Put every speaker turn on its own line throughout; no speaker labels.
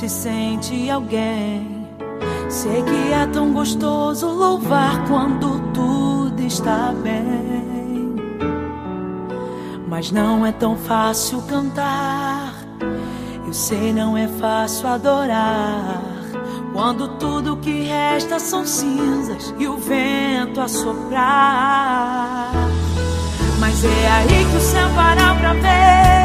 se sente alguém, sei que é tão gostoso louvar quando tudo está bem. Mas não é tão fácil cantar. Eu sei, não é fácil adorar. Quando tudo que resta são cinzas e o vento a soprar. Mas é aí que o céu para pra ver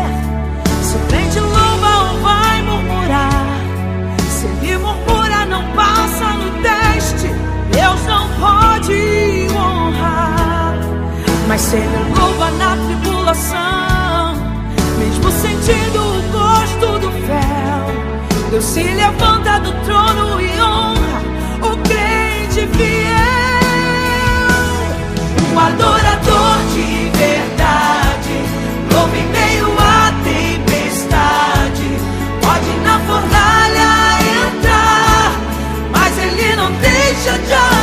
Ele murmura não passa no teste. Deus não pode honrar. Mas se ele louva na tribulação Mesmo sentindo o gosto do fel Deus se levanta do trono e honra O crente fiel. Um adorador não deixa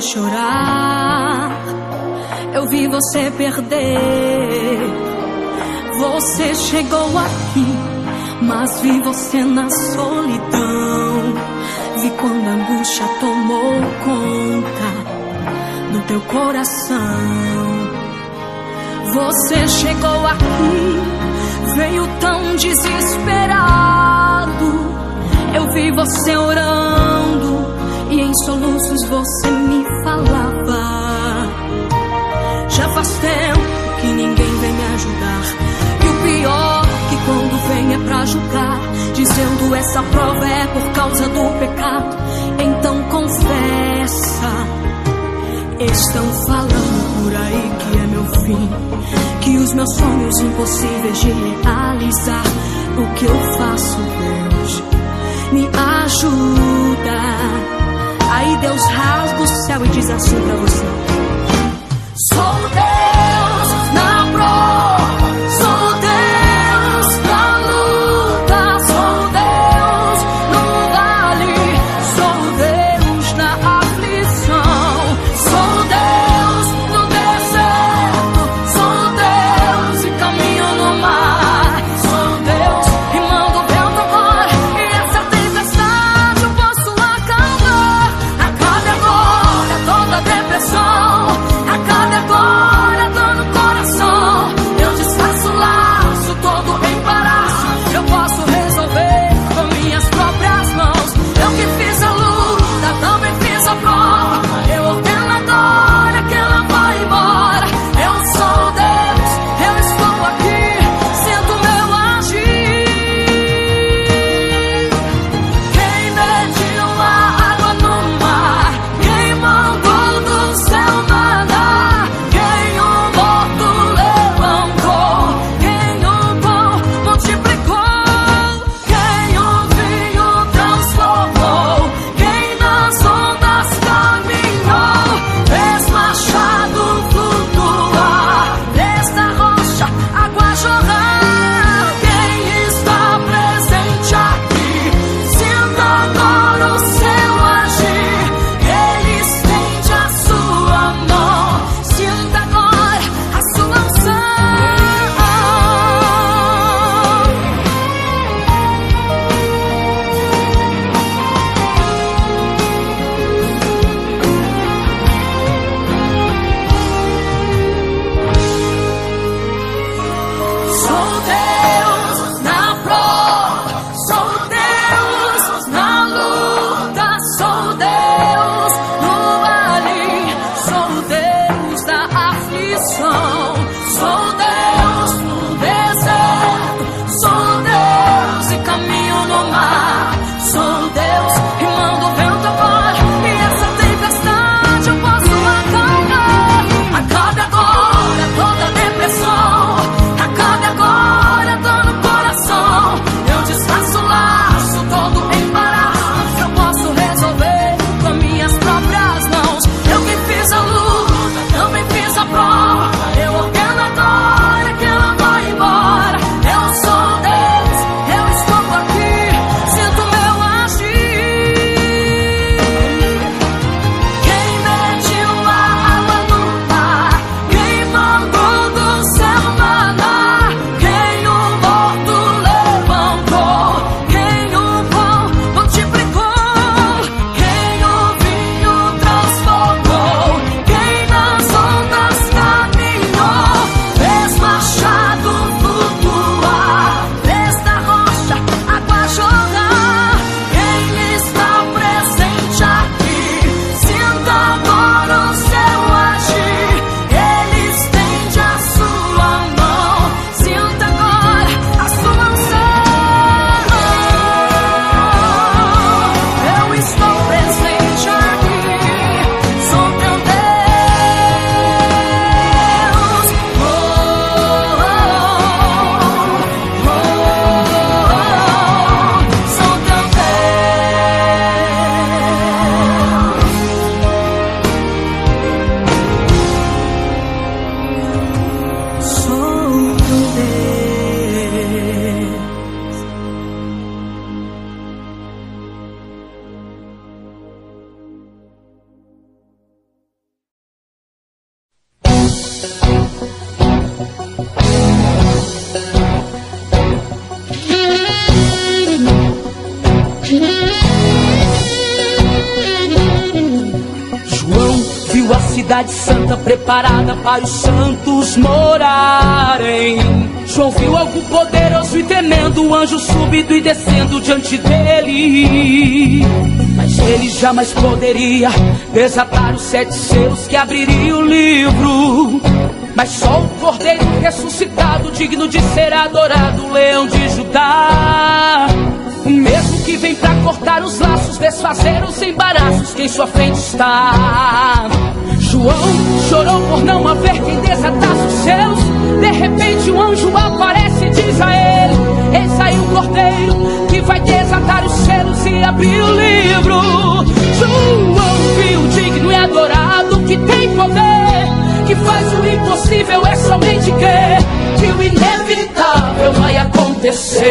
chorar, eu vi você perder. Você chegou aqui, mas vi você na solidão, vi quando a angústia tomou conta do teu coração. Você chegou aqui, veio tão desesperado. Eu vi você orando e em soluços você me falava. Já faz tempo que ninguém vem me ajudar. E o pior que quando vem é pra julgar, dizendo essa prova é por causa do pecado. Então confessa. Estão falando por aí que é meu fim, que os meus sonhos impossíveis de realizar. O que eu faço, Deus? Me ajuda.
Aí Deus rasga o céu e diz assim pra você:
Solta! preparada para os santos morarem. João viu algo poderoso e temendo, o anjo subindo e descendo diante dele. Mas ele jamais poderia desatar os sete selos que abriria o livro. Mas só o cordeiro ressuscitado, digno de ser adorado, leão de Judá. O mesmo que vem para cortar os laços, desfazer os embaraços que em sua frente está. João chorou por não haver quem desatasse os céus. De repente, um anjo aparece e diz a ele: Eis aí o cordeiro que vai desatar os céus e abrir o livro. João, viu digno e adorado, que tem poder, que faz o impossível, é somente crer que o inevitável vai acontecer.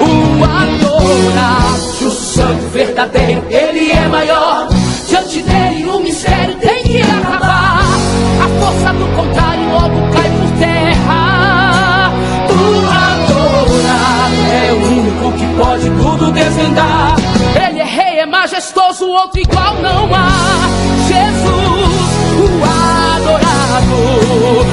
O adorado, o santo verdadeiro, ele é maior diante dele majestoso, outro igual não há. Jesus, o adorado.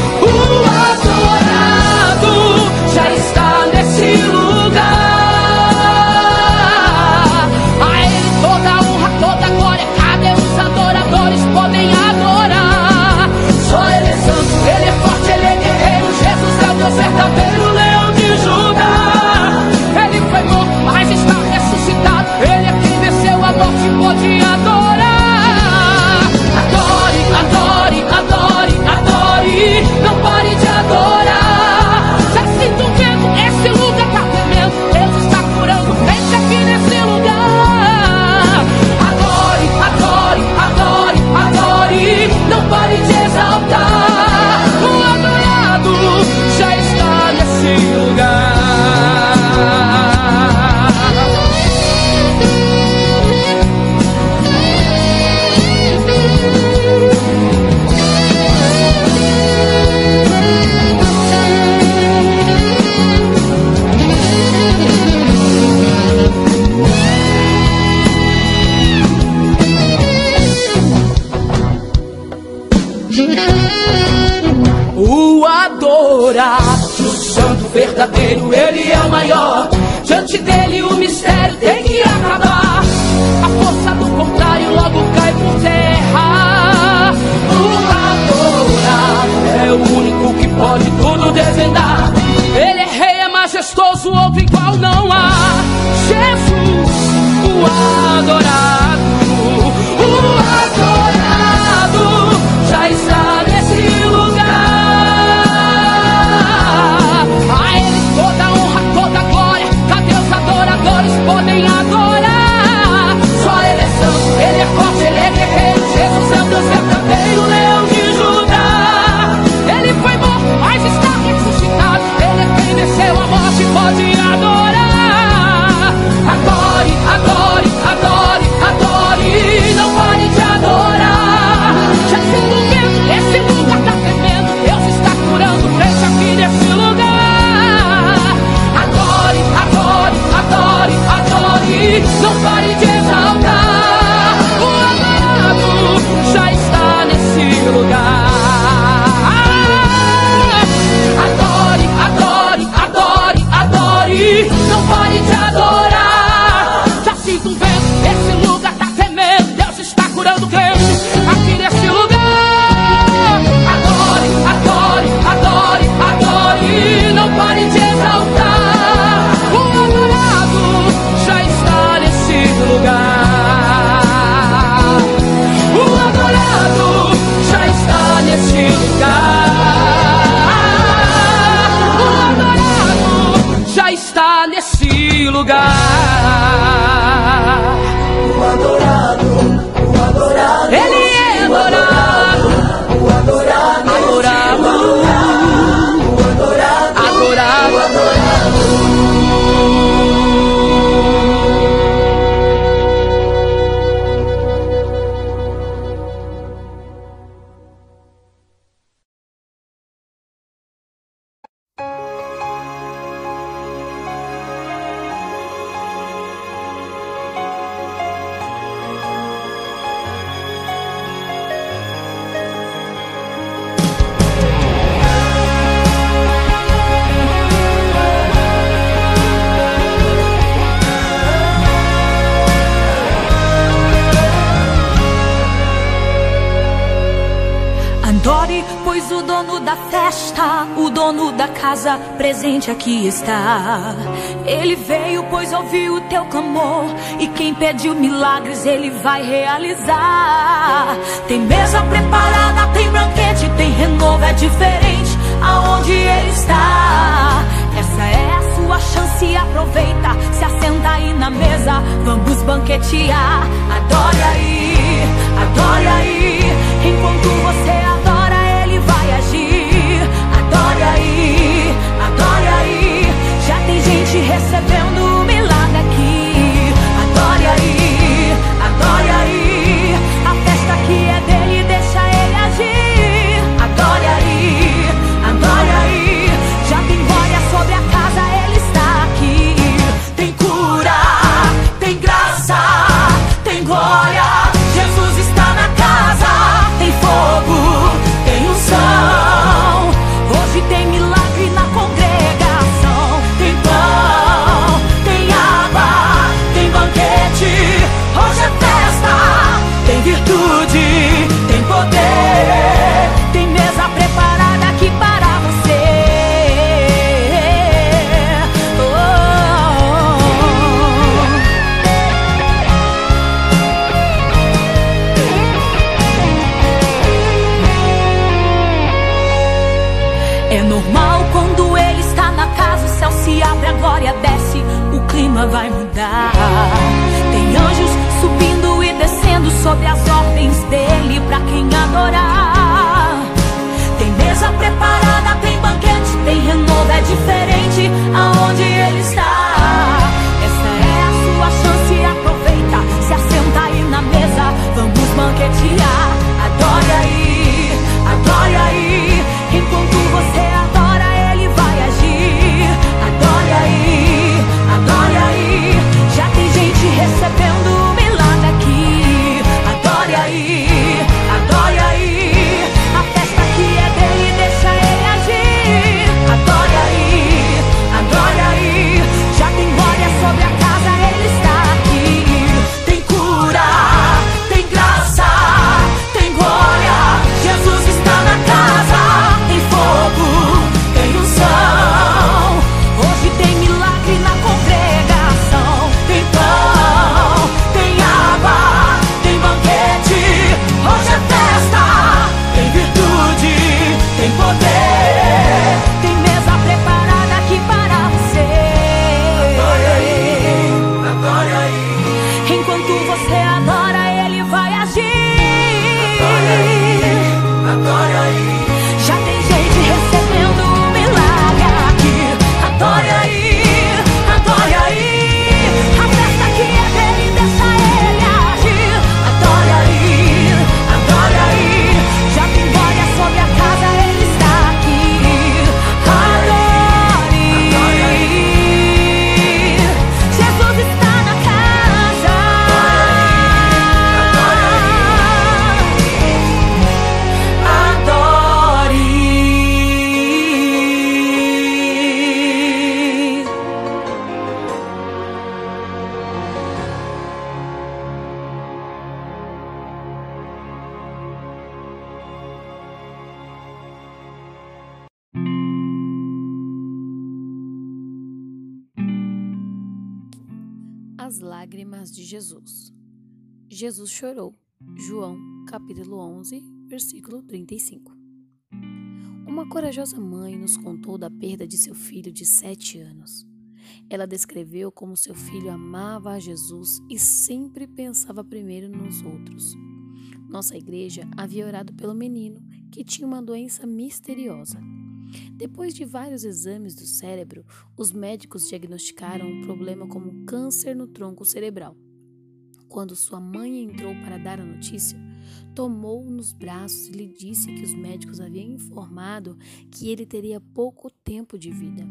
Ready. aqui está. Ele
veio, pois ouviu o teu clamor. E quem pediu milagres, ele vai realizar. Tem mesa preparada, tem banquete, tem renovo, é diferente aonde ele está. Essa é a sua chance, aproveita, se assenta aí na mesa, vamos banquetear. Adore aí, adore aí, enquanto você Jesus
chorou. João, capítulo 11, versículo 35. Uma corajosa mãe nos contou da perda de seu filho de sete anos. Ela descreveu como seu filho amava a Jesus e sempre pensava primeiro nos outros. Nossa igreja havia orado pelo menino, que tinha uma doença misteriosa. Depois de vários exames do cérebro, os médicos diagnosticaram um problema como câncer no tronco cerebral. Quando sua mãe entrou para dar a notícia, tomou-o nos braços e lhe disse que os médicos haviam informado que ele teria pouco tempo de vida.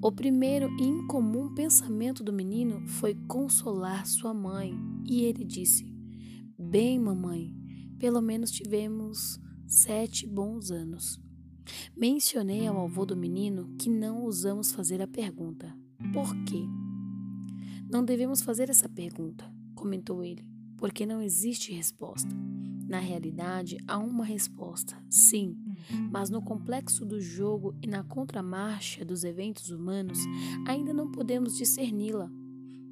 O primeiro e incomum pensamento do menino foi consolar sua mãe, e ele disse: Bem, mamãe, pelo menos tivemos sete bons anos. Mencionei ao avô do menino que não ousamos fazer a pergunta: Por quê? Não devemos fazer essa pergunta, comentou ele, porque não existe resposta. Na realidade, há uma resposta, sim, mas no complexo do jogo e na contramarcha dos eventos humanos, ainda não podemos discerni-la.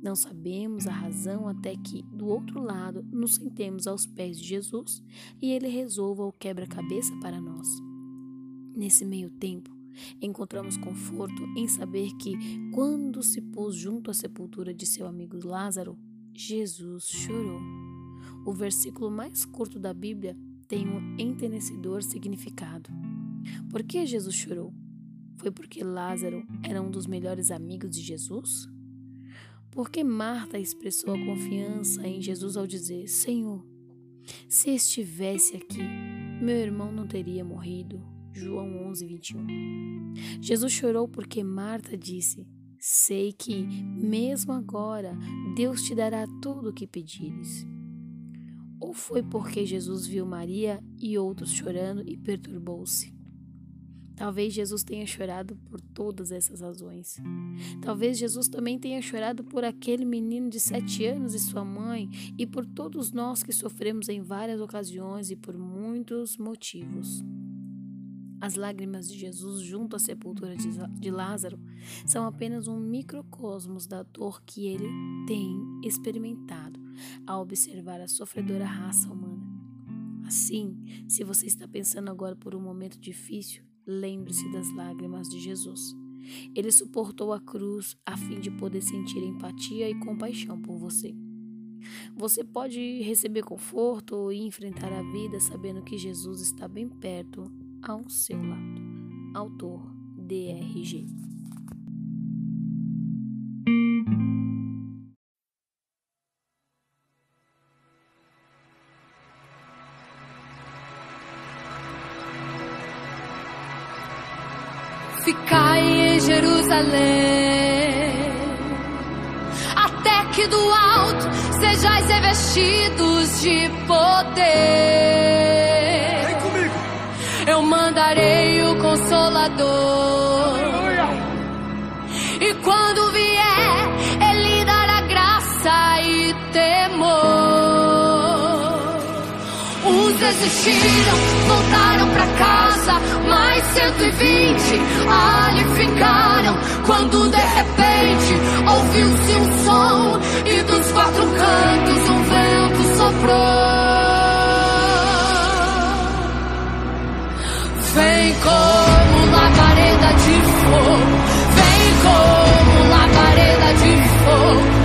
Não sabemos a razão até que, do outro lado, nos sentemos aos pés de Jesus e ele resolva o quebra-cabeça para nós. Nesse meio tempo, encontramos conforto em saber que, quando se pôs junto à sepultura de seu amigo Lázaro, Jesus chorou. O versículo mais curto da Bíblia tem um entenecedor significado. Por que Jesus chorou? Foi porque Lázaro era um dos melhores amigos de Jesus? Porque Marta expressou a confiança em Jesus ao dizer: Senhor, se estivesse aqui, meu irmão não teria morrido. João 11, 21. Jesus chorou porque Marta disse: Sei que, mesmo agora, Deus te dará tudo o que pedires. Ou foi porque Jesus viu Maria e outros chorando e perturbou-se? Talvez Jesus tenha chorado por todas essas razões. Talvez Jesus também tenha chorado por aquele menino de sete anos e sua mãe, e por todos nós que sofremos em várias ocasiões e por muitos motivos. As lágrimas de Jesus junto à sepultura de Lázaro são apenas um microcosmos da dor que ele tem experimentado ao observar a sofredora raça humana. Assim, se você está pensando agora por um momento difícil, lembre-se das lágrimas de Jesus. Ele suportou a cruz a fim de poder sentir empatia e compaixão por você. Você pode receber conforto e enfrentar a vida sabendo que Jesus está bem perto ao seu lado. Autor DRG.
Ficai em Jerusalém, até que do alto sejais revestidos de poder enviarei o Consolador.
Aleluia.
E quando vier, Ele dará graça e temor. Uns desistiram, voltaram para casa, mais 120 ali ficaram. Quando de repente ouviu-se um som e dos quatro cantos um vento soprou. Vem como labareda de fogo, vem como labareda de fogo.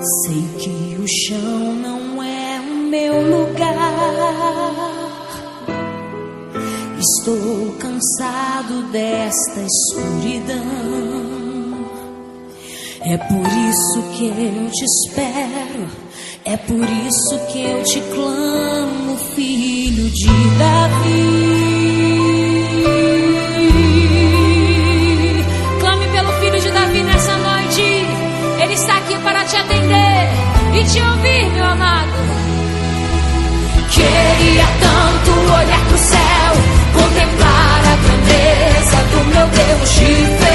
Sei que o chão não é o meu lugar. Estou cansado desta escuridão. É por isso que eu te espero. É por isso que eu te clamo, filho de Davi.
Clame pelo filho de Davi nessa noite. Ele está aqui para te atender e te ouvir, meu amado.
Queria tanto olhar pro céu, contemplar a grandeza do meu Deus de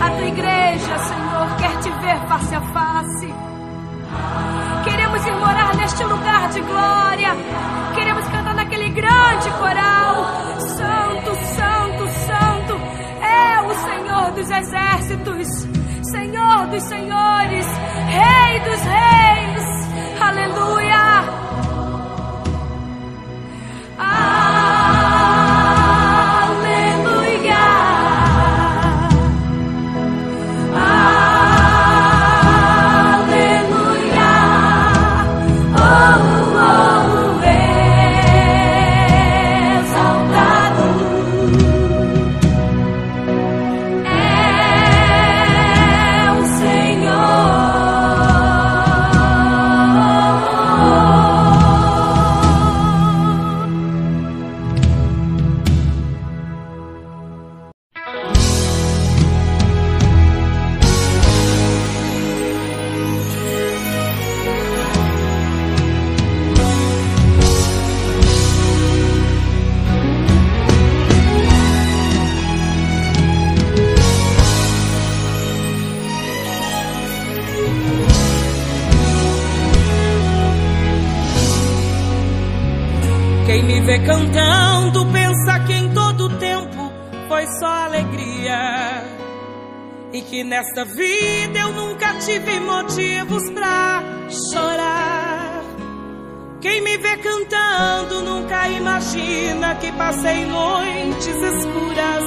A tua igreja, Senhor, quer te ver face a face. Queremos ir morar neste lugar de glória. Queremos cantar naquele grande coral. Santo, santo, santo. É o
Senhor dos exércitos. Senhor
dos senhores. Rei dos reis. Aleluia. nesta vida eu nunca tive motivos pra chorar. Quem me vê cantando nunca imagina que passei noites escuras.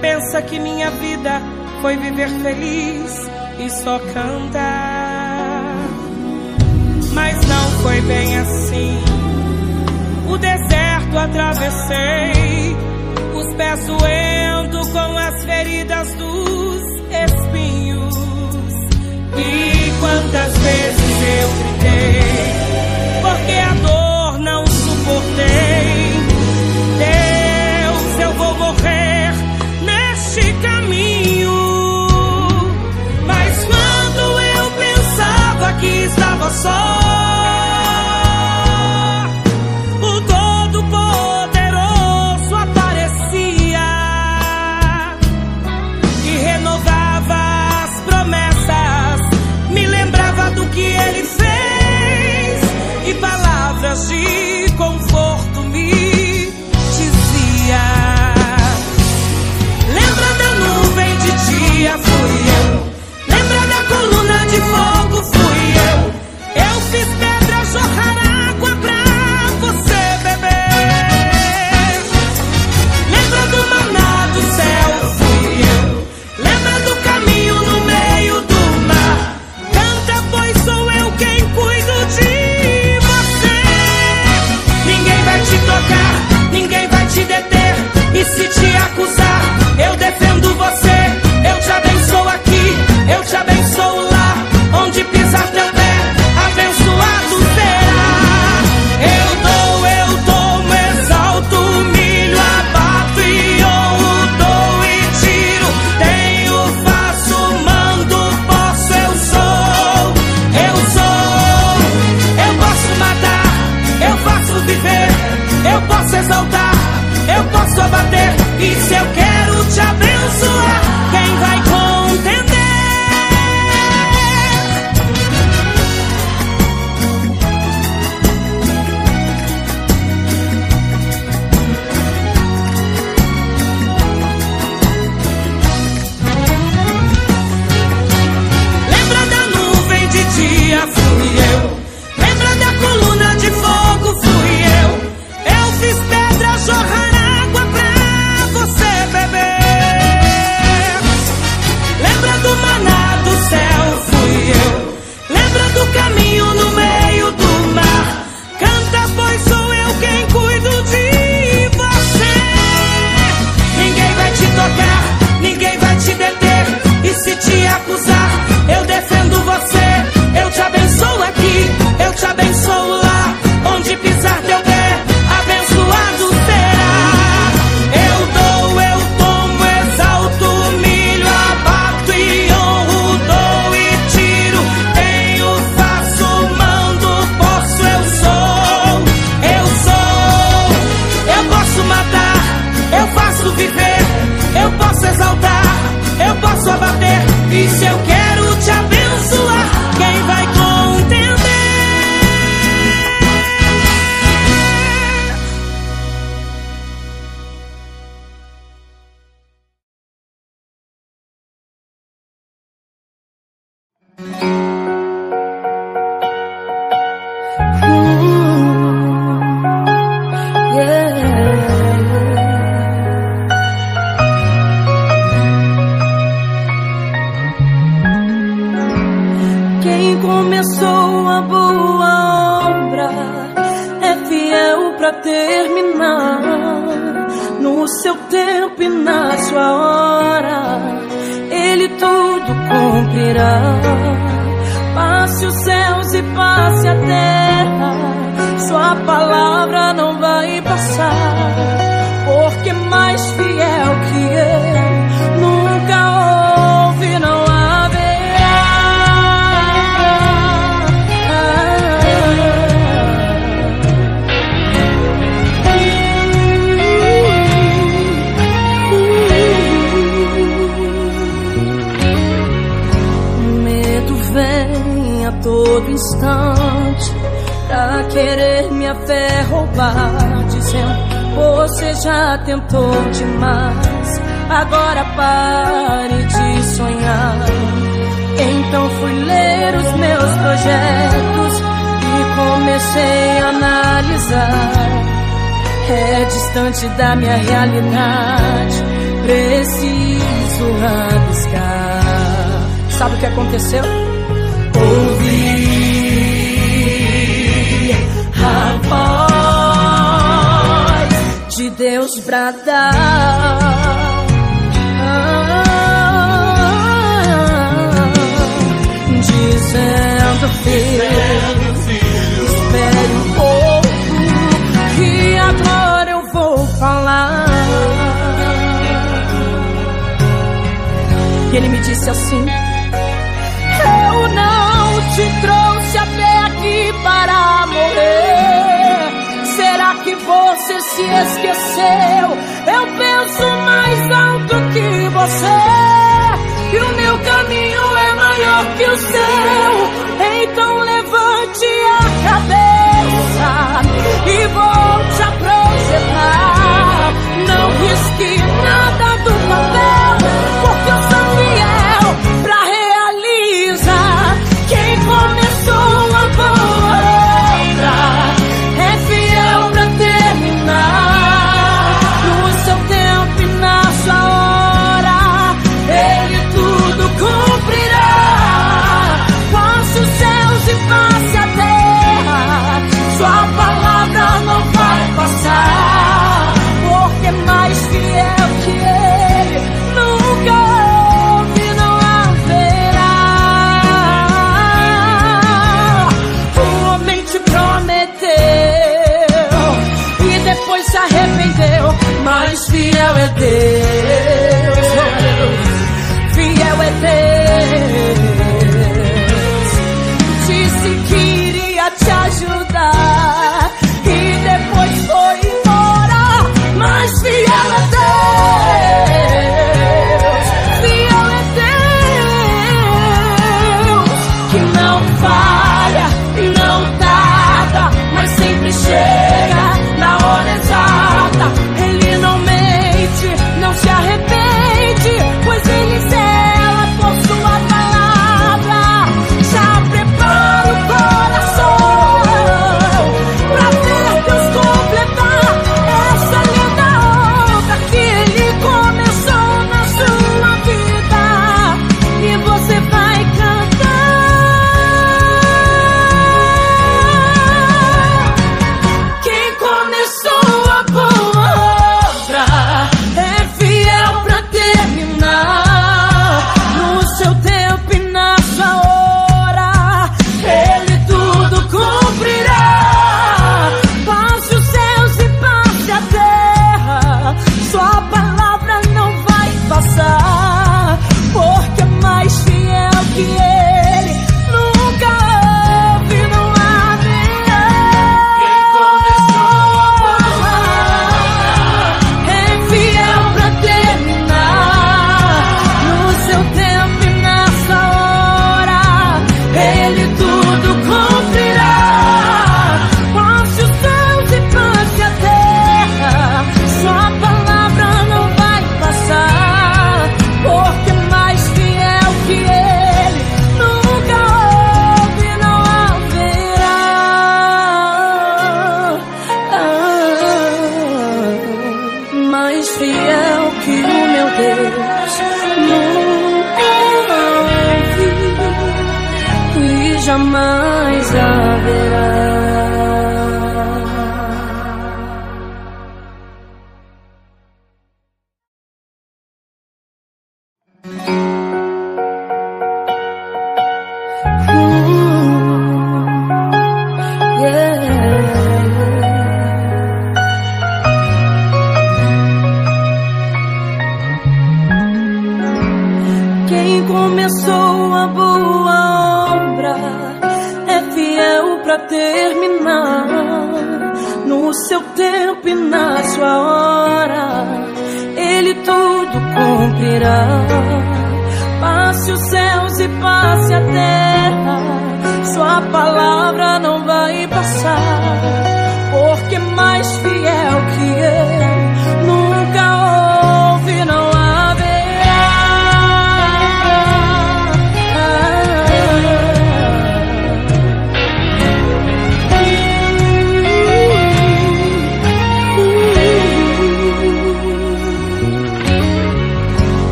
Pensa que minha vida foi viver feliz e só cantar. Mas não foi bem assim. O deserto atravessei peço endo com as feridas dos espinhos. E quantas vezes eu gritei, porque a dor não suportei. Deus, eu vou morrer neste caminho. Mas quando eu pensava que estava só.
já tentou demais. Agora pare de sonhar. Então fui ler os meus projetos e comecei a analisar. É distante da minha realidade, preciso arriscar. Sabe o que aconteceu? Ouvi Deus pra dar. Dizendo, filho, filho, espere um pouco, que agora eu vou falar. E ele me disse assim: Eu não te trouxe. se esqueceu. Eu penso mais alto que você, e o meu caminho é maior que o seu. Então levante a cabeça e volte a projetar. Não risque With this.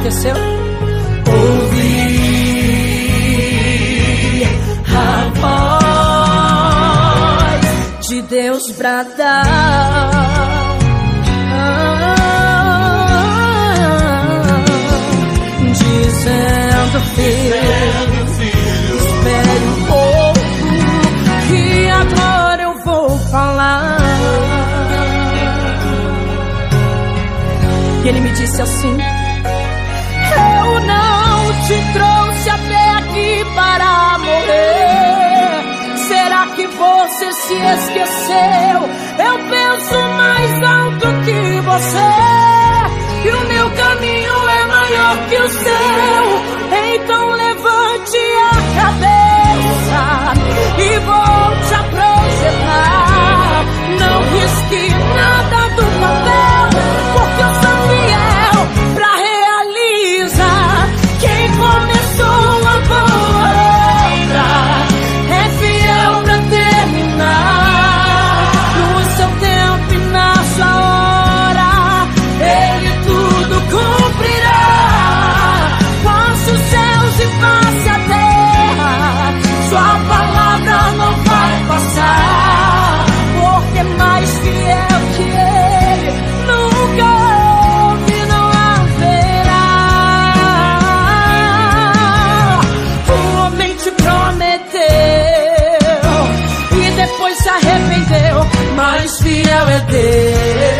aconteceu? Ouvi a voz de Deus bradar. Ah, dizendo, filho, filho, espere um pouco que agora eu vou falar. E ele me disse assim não te trouxe até aqui para morrer. Será que você se esqueceu? Eu penso mais alto que você. E o meu caminho é maior que o seu. Então levante a cabeça e volte a projetar. Não risque verte.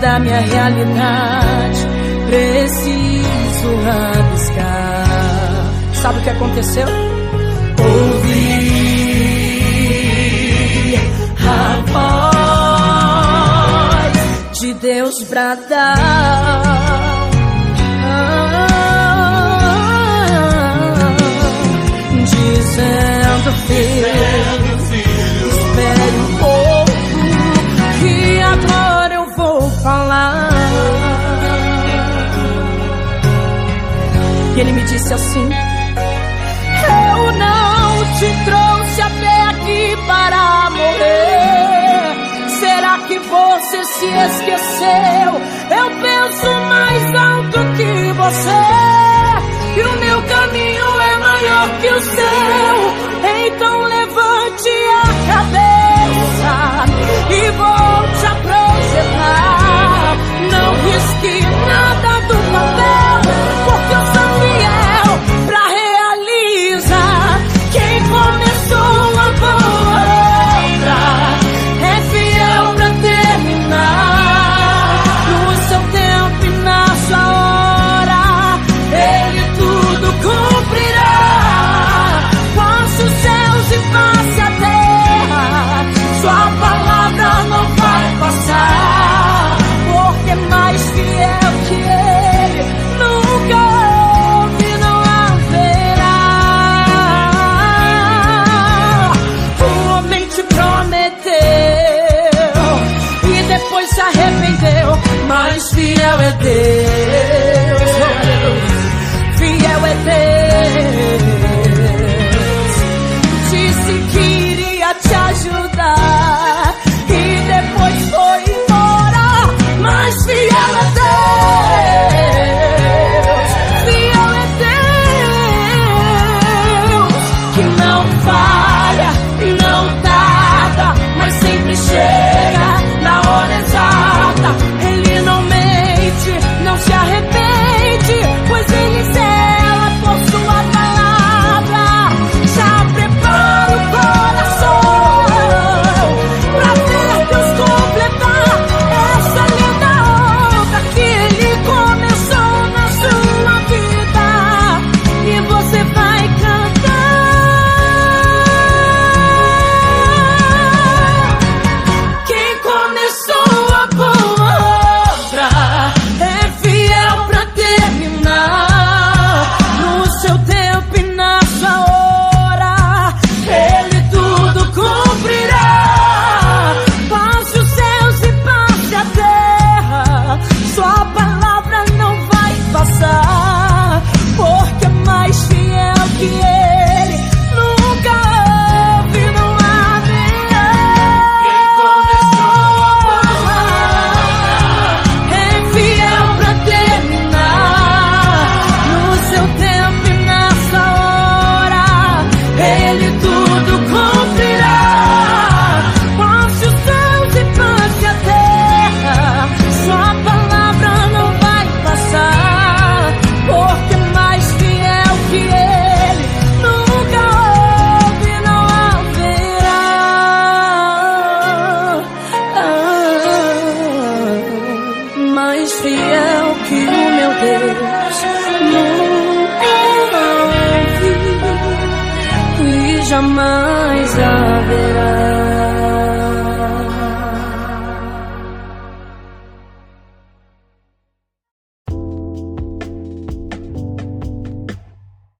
da minha realidade. Preciso rabiscar. Sabe o que aconteceu? Ouvi a voz de Deus bradar. E ele me disse assim: Eu não te trouxe até aqui para morrer. Será que você se esqueceu? Eu penso mais alto que você. E o meu caminho é maior que o seu. Então Fíjate, fíjate.